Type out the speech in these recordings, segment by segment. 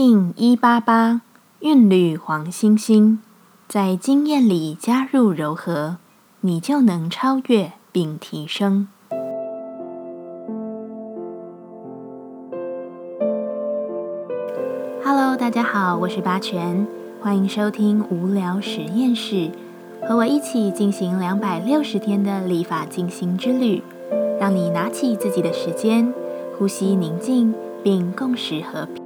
听一八八韵律黄星星，在经验里加入柔和，你就能超越并提升。Hello，大家好，我是八全，欢迎收听无聊实验室，和我一起进行两百六十天的立法进行之旅，让你拿起自己的时间，呼吸宁静，并共识和平。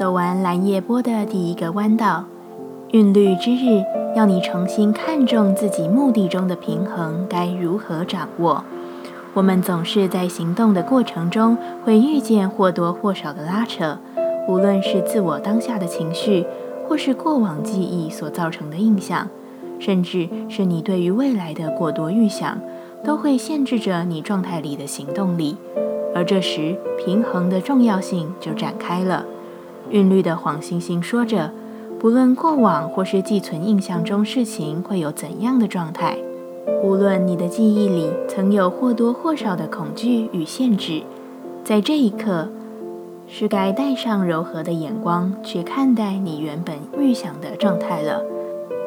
走完蓝叶波的第一个弯道，韵律之日要你重新看重自己目的中的平衡该如何掌握。我们总是在行动的过程中会遇见或多或少的拉扯，无论是自我当下的情绪，或是过往记忆所造成的印象，甚至是你对于未来的过多预想，都会限制着你状态里的行动力。而这时，平衡的重要性就展开了。韵律的黄星星说着：“不论过往或是寄存印象中事情会有怎样的状态，无论你的记忆里曾有或多或少的恐惧与限制，在这一刻，是该带上柔和的眼光去看待你原本预想的状态了。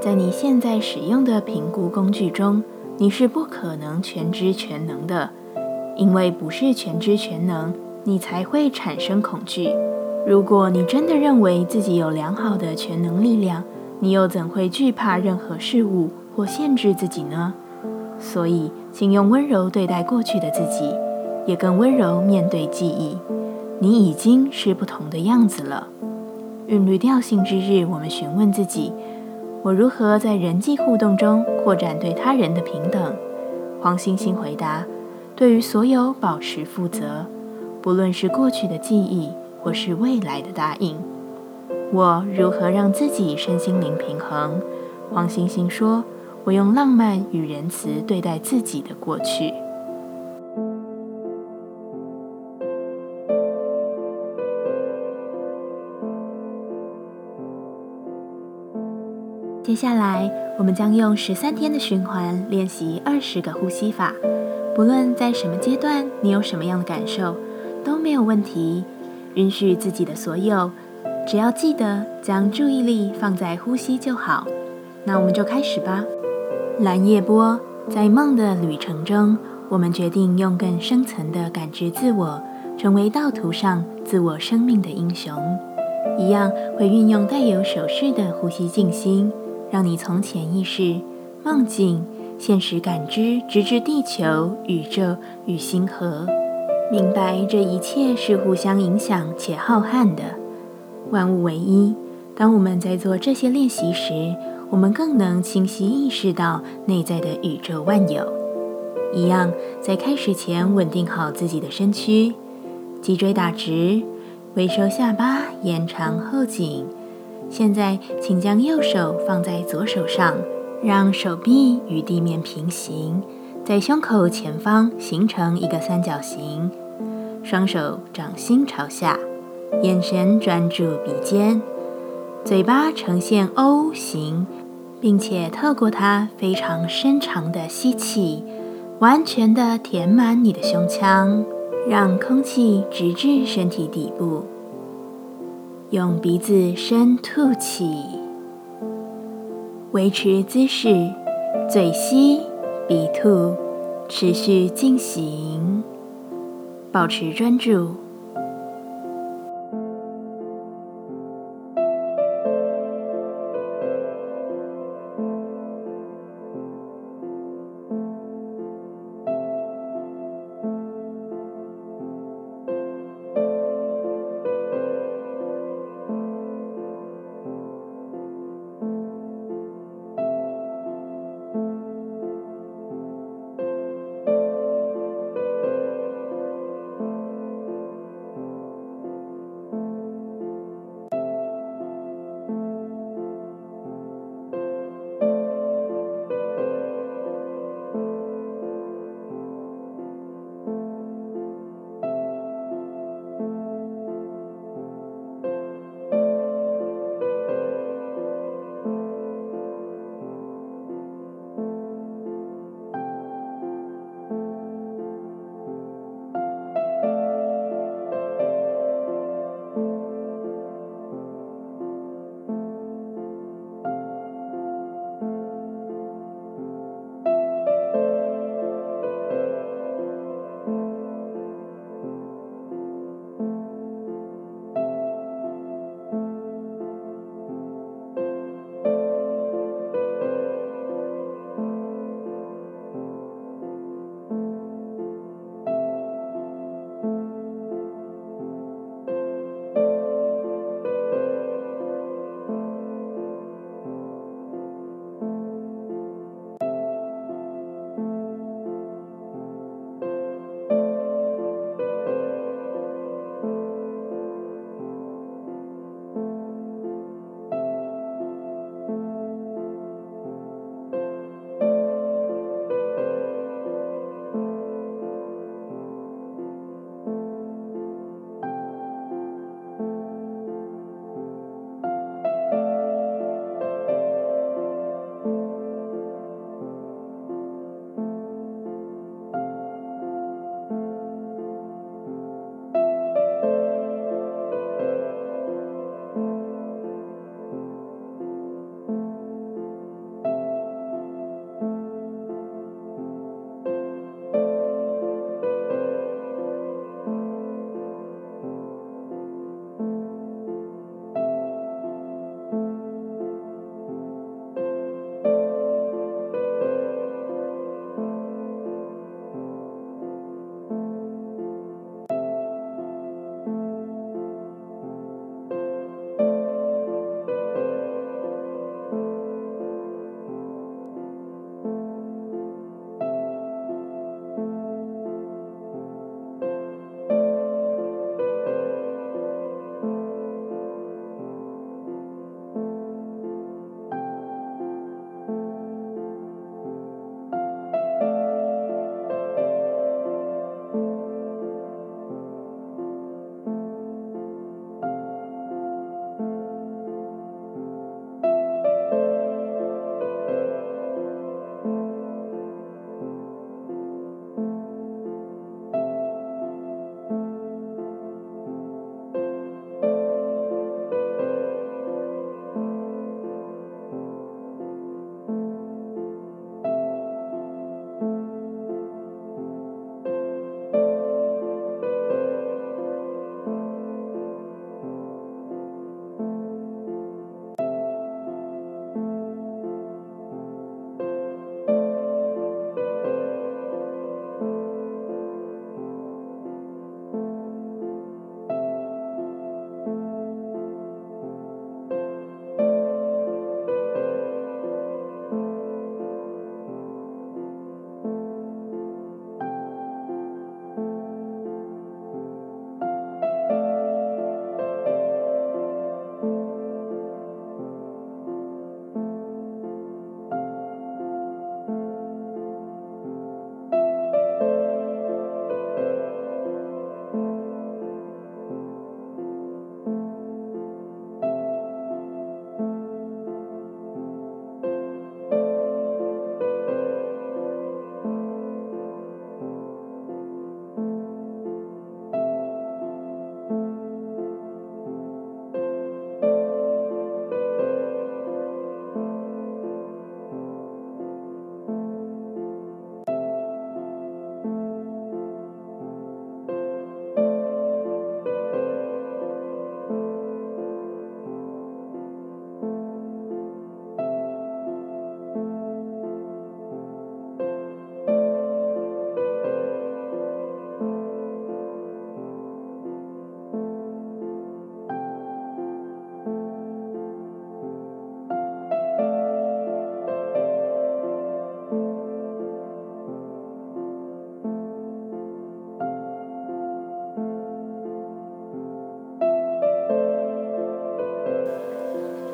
在你现在使用的评估工具中，你是不可能全知全能的，因为不是全知全能，你才会产生恐惧。”如果你真的认为自己有良好的全能力量，你又怎会惧怕任何事物或限制自己呢？所以，请用温柔对待过去的自己，也更温柔面对记忆。你已经是不同的样子了。韵律调性之日，我们询问自己：我如何在人际互动中扩展对他人的平等？黄星星回答：对于所有保持负责，不论是过去的记忆。或是未来的答应，我如何让自己身心灵平衡？黄星星说：“我用浪漫与仁慈对待自己的过去。”接下来，我们将用十三天的循环练习二十个呼吸法。不论在什么阶段，你有什么样的感受，都没有问题。允许自己的所有，只要记得将注意力放在呼吸就好。那我们就开始吧。蓝夜波在梦的旅程中，我们决定用更深层的感知自我，成为道途上自我生命的英雄。一样会运用带有手势的呼吸静心，让你从潜意识、梦境、现实感知，直至地球、宇宙与星河。明白这一切是互相影响且浩瀚的，万物唯一。当我们在做这些练习时，我们更能清晰意识到内在的宇宙万有。一样，在开始前稳定好自己的身躯，脊椎打直，微收下巴，延长后颈。现在，请将右手放在左手上，让手臂与地面平行，在胸口前方形成一个三角形。双手掌心朝下，眼神专注鼻尖，嘴巴呈现 O 型，并且透过它非常深长的吸气，完全的填满你的胸腔，让空气直至身体底部。用鼻子深吐气，维持姿势，嘴吸 Be to，，持续进行。保持专注。